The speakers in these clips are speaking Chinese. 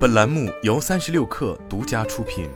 本栏目由三十六氪独家出品。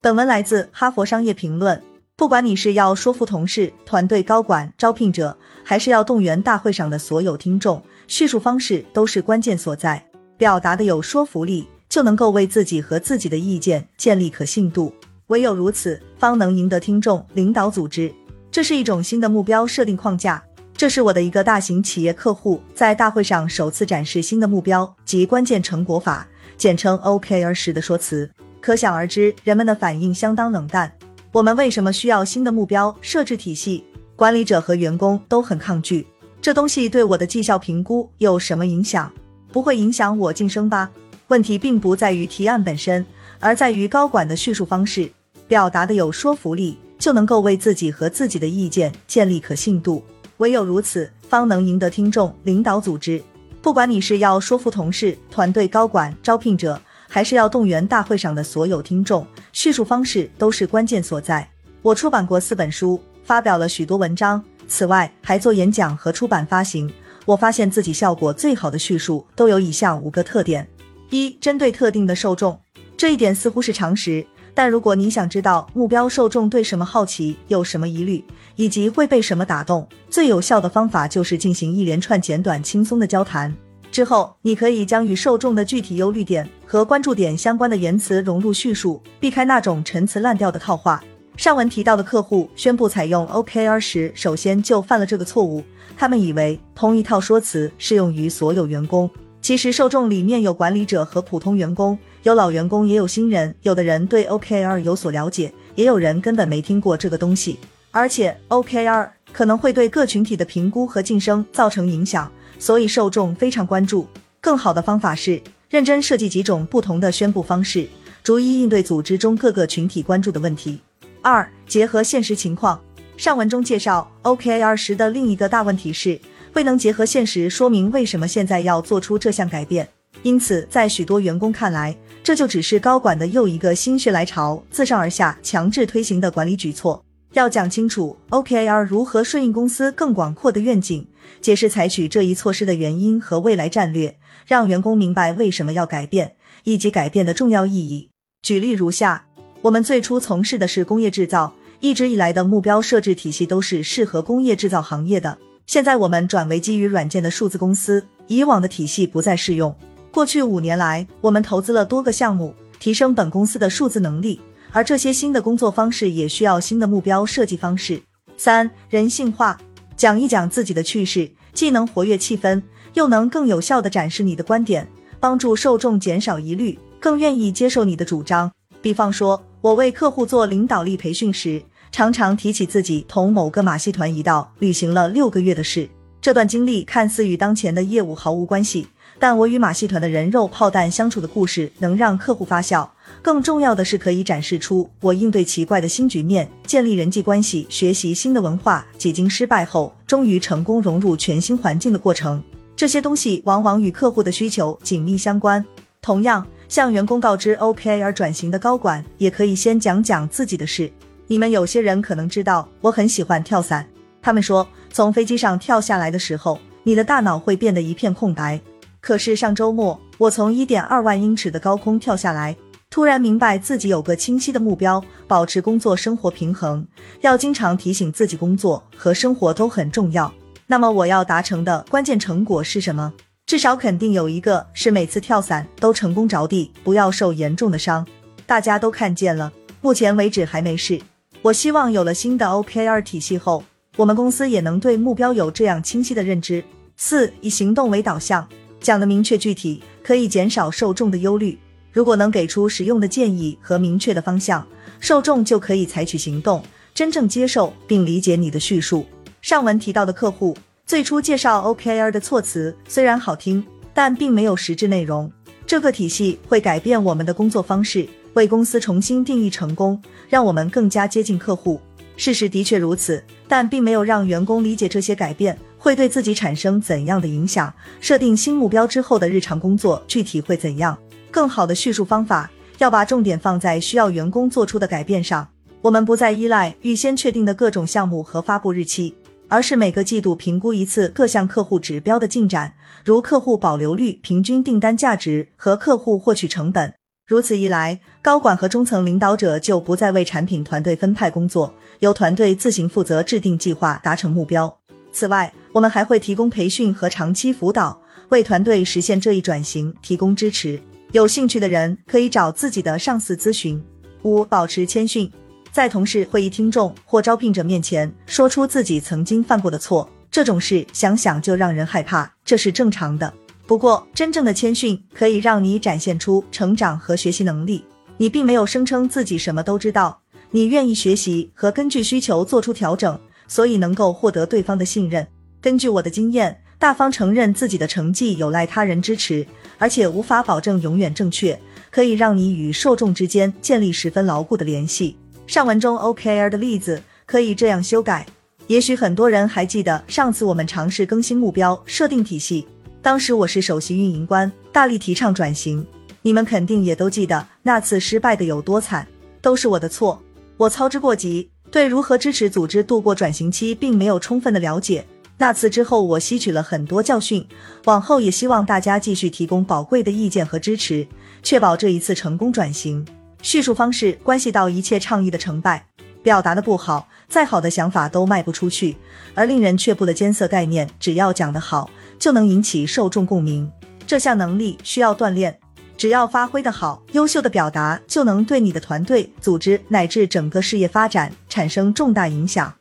本文来自《哈佛商业评论》。不管你是要说服同事、团队高管、招聘者，还是要动员大会上的所有听众，叙述方式都是关键所在。表达的有说服力，就能够为自己和自己的意见建立可信度。唯有如此，方能赢得听众、领导组织。这是一种新的目标设定框架。这是我的一个大型企业客户在大会上首次展示新的目标及关键成果法，简称 OKR 时的说辞。可想而知，人们的反应相当冷淡。我们为什么需要新的目标设置体系？管理者和员工都很抗拒。这东西对我的绩效评估有什么影响？不会影响我晋升吧？问题并不在于提案本身，而在于高管的叙述方式，表达的有说服力。就能够为自己和自己的意见建立可信度，唯有如此，方能赢得听众、领导组织。不管你是要说服同事、团队高管、招聘者，还是要动员大会上的所有听众，叙述方式都是关键所在。我出版过四本书，发表了许多文章，此外还做演讲和出版发行。我发现自己效果最好的叙述都有以下五个特点：一、针对特定的受众，这一点似乎是常识。但如果你想知道目标受众对什么好奇，有什么疑虑，以及会被什么打动，最有效的方法就是进行一连串简短、轻松的交谈。之后，你可以将与受众的具体忧虑点和关注点相关的言辞融入叙述，避开那种陈词滥调的套话。上文提到的客户宣布采用 OKR 时，首先就犯了这个错误。他们以为同一套说辞适用于所有员工。其实受众里面有管理者和普通员工，有老员工也有新人。有的人对 OKR 有所了解，也有人根本没听过这个东西。而且 OKR 可能会对各群体的评估和晋升造成影响，所以受众非常关注。更好的方法是认真设计几种不同的宣布方式，逐一应对组织中各个群体关注的问题。二、结合现实情况。上文中介绍 OKR 时的另一个大问题是。未能结合现实说明为什么现在要做出这项改变，因此在许多员工看来，这就只是高管的又一个心血来潮、自上而下强制推行的管理举措。要讲清楚 OKR 如何顺应公司更广阔的愿景，解释采取这一措施的原因和未来战略，让员工明白为什么要改变以及改变的重要意义。举例如下：我们最初从事的是工业制造，一直以来的目标设置体系都是适合工业制造行业的。现在我们转为基于软件的数字公司，以往的体系不再适用。过去五年来，我们投资了多个项目，提升本公司的数字能力，而这些新的工作方式也需要新的目标设计方式。三、人性化，讲一讲自己的趣事，既能活跃气氛，又能更有效地展示你的观点，帮助受众减少疑虑，更愿意接受你的主张。比方说，我为客户做领导力培训时。常常提起自己同某个马戏团一道旅行了六个月的事，这段经历看似与当前的业务毫无关系，但我与马戏团的人肉炮弹相处的故事能让客户发笑。更重要的是，可以展示出我应对奇怪的新局面、建立人际关系、学习新的文化、几经失败后终于成功融入全新环境的过程。这些东西往往与客户的需求紧密相关。同样，向员工告知 OKR 转型的高管，也可以先讲讲自己的事。你们有些人可能知道，我很喜欢跳伞。他们说，从飞机上跳下来的时候，你的大脑会变得一片空白。可是上周末，我从一点二万英尺的高空跳下来，突然明白自己有个清晰的目标，保持工作生活平衡。要经常提醒自己，工作和生活都很重要。那么我要达成的关键成果是什么？至少肯定有一个是每次跳伞都成功着地，不要受严重的伤。大家都看见了，目前为止还没事。我希望有了新的 OKR 体系后，我们公司也能对目标有这样清晰的认知。四，以行动为导向，讲的明确具体，可以减少受众的忧虑。如果能给出实用的建议和明确的方向，受众就可以采取行动，真正接受并理解你的叙述。上文提到的客户最初介绍 OKR 的措辞虽然好听，但并没有实质内容。这个体系会改变我们的工作方式。为公司重新定义成功，让我们更加接近客户。事实的确如此，但并没有让员工理解这些改变会对自己产生怎样的影响。设定新目标之后的日常工作具体会怎样？更好的叙述方法要把重点放在需要员工做出的改变上。我们不再依赖预先确定的各种项目和发布日期。而是每个季度评估一次各项客户指标的进展，如客户保留率、平均订单价值和客户获取成本。如此一来，高管和中层领导者就不再为产品团队分派工作，由团队自行负责制定计划、达成目标。此外，我们还会提供培训和长期辅导，为团队实现这一转型提供支持。有兴趣的人可以找自己的上司咨询。五、保持谦逊，在同事、会议听众或招聘者面前说出自己曾经犯过的错，这种事想想就让人害怕，这是正常的。不过，真正的谦逊可以让你展现出成长和学习能力。你并没有声称自己什么都知道，你愿意学习和根据需求做出调整，所以能够获得对方的信任。根据我的经验，大方承认自己的成绩有赖他人支持，而且无法保证永远正确，可以让你与受众之间建立十分牢固的联系。上文中 OKR 的例子可以这样修改。也许很多人还记得上次我们尝试更新目标设定体系。当时我是首席运营官，大力提倡转型。你们肯定也都记得那次失败的有多惨，都是我的错。我操之过急，对如何支持组织度过转型期并没有充分的了解。那次之后，我吸取了很多教训，往后也希望大家继续提供宝贵的意见和支持，确保这一次成功转型。叙述方式关系到一切倡议的成败，表达的不好，再好的想法都卖不出去，而令人却步的艰涩概念，只要讲得好。就能引起受众共鸣，这项能力需要锻炼。只要发挥的好，优秀的表达就能对你的团队、组织乃至整个事业发展产生重大影响。